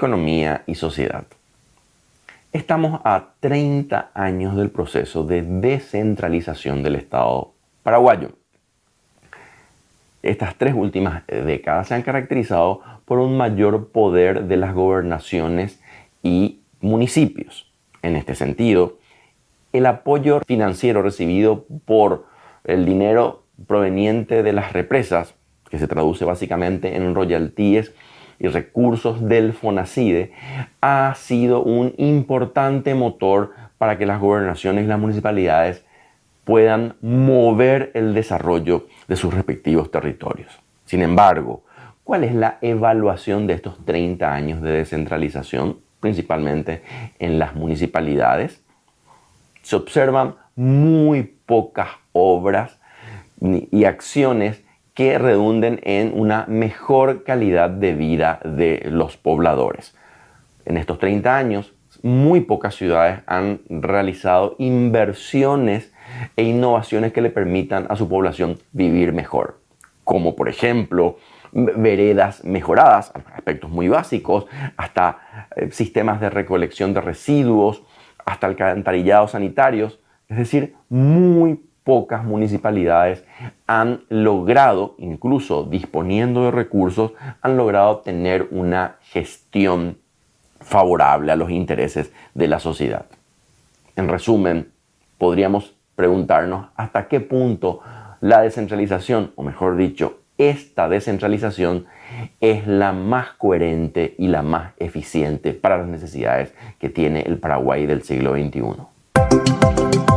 economía y sociedad. Estamos a 30 años del proceso de descentralización del Estado paraguayo. Estas tres últimas décadas se han caracterizado por un mayor poder de las gobernaciones y municipios. En este sentido, el apoyo financiero recibido por el dinero proveniente de las represas, que se traduce básicamente en royalties y recursos del FONACIDE, ha sido un importante motor para que las gobernaciones y las municipalidades puedan mover el desarrollo de sus respectivos territorios. Sin embargo, ¿cuál es la evaluación de estos 30 años de descentralización, principalmente en las municipalidades? Se observan muy pocas obras y acciones que redunden en una mejor calidad de vida de los pobladores. En estos 30 años, muy pocas ciudades han realizado inversiones e innovaciones que le permitan a su población vivir mejor, como por ejemplo veredas mejoradas, aspectos muy básicos, hasta eh, sistemas de recolección de residuos, hasta alcantarillados sanitarios, es decir, muy pocas municipalidades han logrado, incluso disponiendo de recursos, han logrado tener una gestión favorable a los intereses de la sociedad. En resumen, podríamos preguntarnos hasta qué punto la descentralización, o mejor dicho, esta descentralización es la más coherente y la más eficiente para las necesidades que tiene el Paraguay del siglo XXI.